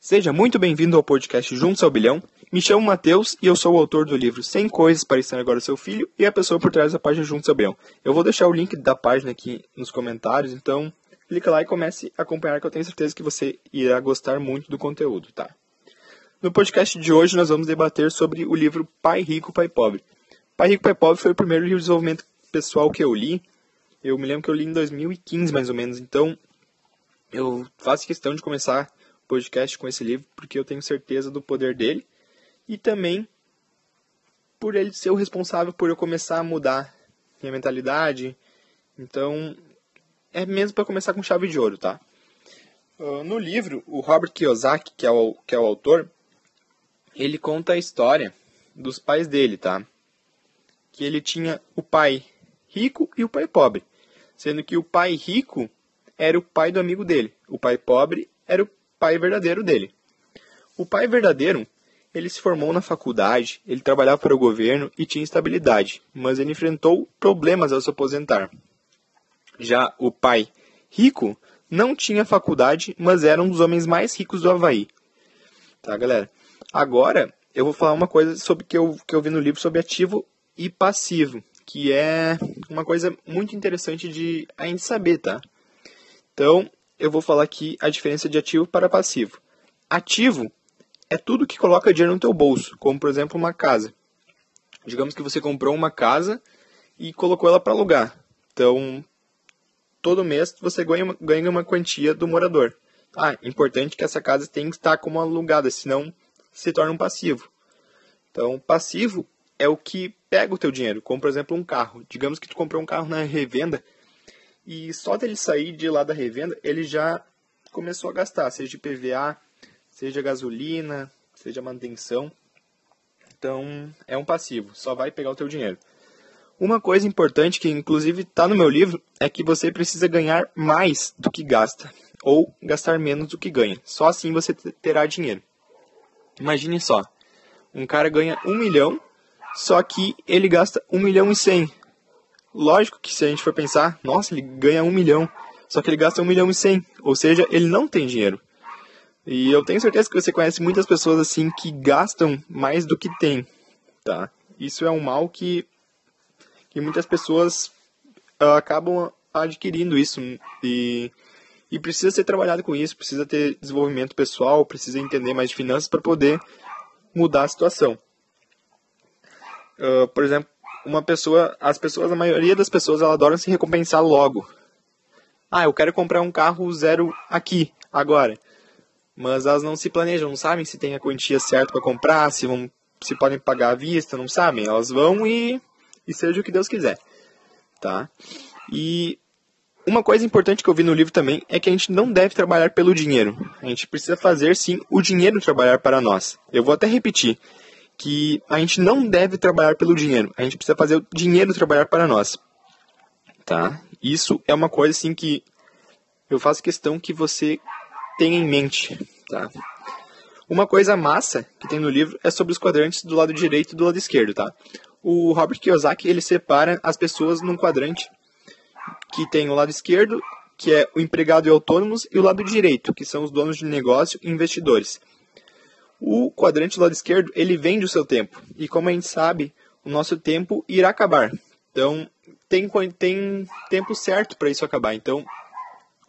Seja muito bem-vindo ao podcast Juntos ao Bilhão. Me chamo Matheus e eu sou o autor do livro 100 Coisas para Ensinar Agora Seu Filho e a pessoa por trás da página Juntos ao Bilhão. Eu vou deixar o link da página aqui nos comentários, então clica lá e comece a acompanhar que eu tenho certeza que você irá gostar muito do conteúdo, tá? No podcast de hoje nós vamos debater sobre o livro Pai Rico, Pai Pobre. Pai Rico, Pai Pobre foi o primeiro livro de desenvolvimento pessoal que eu li. Eu me lembro que eu li em 2015 mais ou menos, então eu faço questão de começar podcast com esse livro porque eu tenho certeza do poder dele e também por ele ser o responsável por eu começar a mudar minha mentalidade. Então, é mesmo para começar com chave de ouro, tá? Uh, no livro, o Robert Kiyosaki, que é o, que é o autor, ele conta a história dos pais dele, tá? Que ele tinha o pai rico e o pai pobre. Sendo que o pai rico era o pai do amigo dele. O pai pobre era o pai verdadeiro dele. O pai verdadeiro, ele se formou na faculdade, ele trabalhava para o governo e tinha estabilidade, mas ele enfrentou problemas ao se aposentar. Já o pai rico não tinha faculdade, mas era um dos homens mais ricos do Havaí. Tá, galera? Agora, eu vou falar uma coisa sobre que eu, que eu vi no livro sobre ativo e passivo, que é uma coisa muito interessante de a gente saber, tá? Então, eu vou falar aqui a diferença de ativo para passivo. Ativo é tudo que coloca dinheiro no teu bolso, como por exemplo uma casa. Digamos que você comprou uma casa e colocou ela para alugar. Então, todo mês você ganha uma, ganha uma quantia do morador. Ah, importante que essa casa tenha que estar como alugada, senão se torna um passivo. Então, passivo é o que pega o teu dinheiro, como por exemplo um carro. Digamos que tu comprou um carro na revenda e só dele sair de lá da revenda, ele já começou a gastar, seja de PVA, seja gasolina, seja manutenção. Então, é um passivo, só vai pegar o teu dinheiro. Uma coisa importante que inclusive está no meu livro é que você precisa ganhar mais do que gasta ou gastar menos do que ganha. Só assim você terá dinheiro. Imagine só, um cara ganha um milhão, só que ele gasta um milhão e cem. Lógico que se a gente for pensar, nossa, ele ganha um milhão, só que ele gasta um milhão e cem, ou seja, ele não tem dinheiro. E eu tenho certeza que você conhece muitas pessoas assim que gastam mais do que tem, tá? Isso é um mal que, que muitas pessoas uh, acabam adquirindo isso e, e precisa ser trabalhado com isso, precisa ter desenvolvimento pessoal, precisa entender mais de finanças para poder mudar a situação. Uh, por exemplo, uma pessoa, as pessoas, a maioria das pessoas, ela adoram se recompensar logo. Ah, eu quero comprar um carro zero aqui, agora. Mas elas não se planejam, não sabem se tem a quantia certa para comprar, se vão, se podem pagar à vista, não sabem. Elas vão e, e seja o que Deus quiser, tá? E uma coisa importante que eu vi no livro também é que a gente não deve trabalhar pelo dinheiro. A gente precisa fazer sim o dinheiro trabalhar para nós. Eu vou até repetir que a gente não deve trabalhar pelo dinheiro. A gente precisa fazer o dinheiro trabalhar para nós. Tá? Isso é uma coisa assim que eu faço questão que você tenha em mente, tá? Uma coisa massa que tem no livro é sobre os quadrantes do lado direito e do lado esquerdo, tá? O Robert Kiyosaki, ele separa as pessoas num quadrante que tem o lado esquerdo, que é o empregado e autônomos, e o lado direito, que são os donos de negócio e investidores. O quadrante do lado esquerdo, ele vende o seu tempo. E como a gente sabe, o nosso tempo irá acabar. Então, tem, tem tempo certo para isso acabar. Então,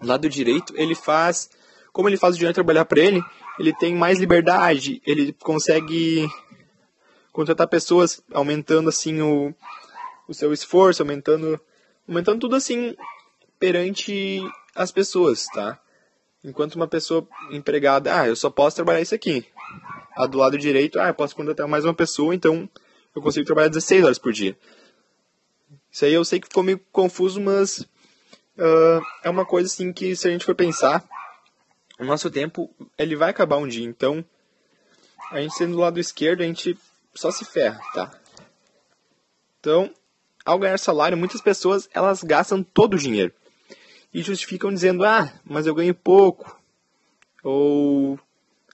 o lado direito, ele faz... Como ele faz o dinheiro trabalhar para ele, ele tem mais liberdade, ele consegue contratar pessoas, aumentando assim o, o seu esforço, aumentando, aumentando tudo assim perante as pessoas, tá? Enquanto uma pessoa empregada, ah, eu só posso trabalhar isso aqui. A do lado direito, ah, eu posso contratar mais uma pessoa, então eu consigo trabalhar 16 horas por dia. Isso aí eu sei que ficou meio confuso, mas uh, é uma coisa assim que se a gente for pensar, o nosso tempo ele vai acabar um dia. Então, a gente sendo do lado esquerdo, a gente só se ferra, tá? Então, ao ganhar salário, muitas pessoas elas gastam todo o dinheiro e justificam dizendo: "Ah, mas eu ganho pouco". Ou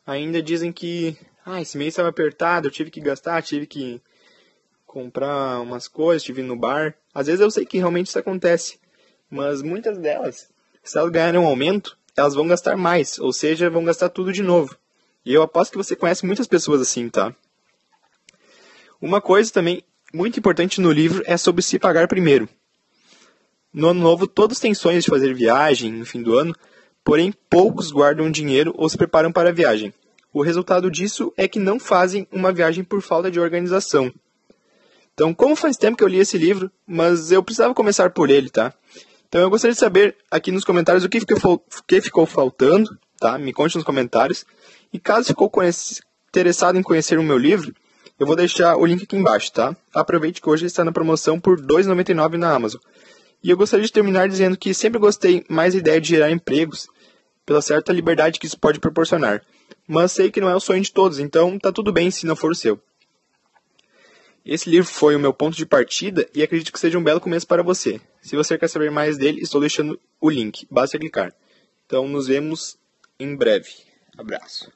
ainda dizem que ah, esse mês estava apertado, eu tive que gastar, tive que comprar umas coisas, tive no bar. Às vezes eu sei que realmente isso acontece, mas muitas delas, se elas ganharem um aumento, elas vão gastar mais, ou seja, vão gastar tudo de novo. E eu aposto que você conhece muitas pessoas assim, tá? Uma coisa também muito importante no livro é sobre se pagar primeiro. No ano novo, todos têm sonhos de fazer viagem no fim do ano, porém poucos guardam dinheiro ou se preparam para a viagem. O resultado disso é que não fazem uma viagem por falta de organização. Então, como faz tempo que eu li esse livro, mas eu precisava começar por ele, tá? Então, eu gostaria de saber aqui nos comentários o que ficou, que ficou faltando, tá? Me conte nos comentários. E caso ficou interessado em conhecer o meu livro, eu vou deixar o link aqui embaixo, tá? Aproveite que hoje está na promoção por R$ 2,99 na Amazon. E eu gostaria de terminar dizendo que sempre gostei mais da ideia de gerar empregos pela certa liberdade que isso pode proporcionar. Mas sei que não é o sonho de todos, então tá tudo bem se não for o seu. Esse livro foi o meu ponto de partida e acredito que seja um belo começo para você. Se você quer saber mais dele, estou deixando o link, basta clicar. Então nos vemos em breve. Abraço.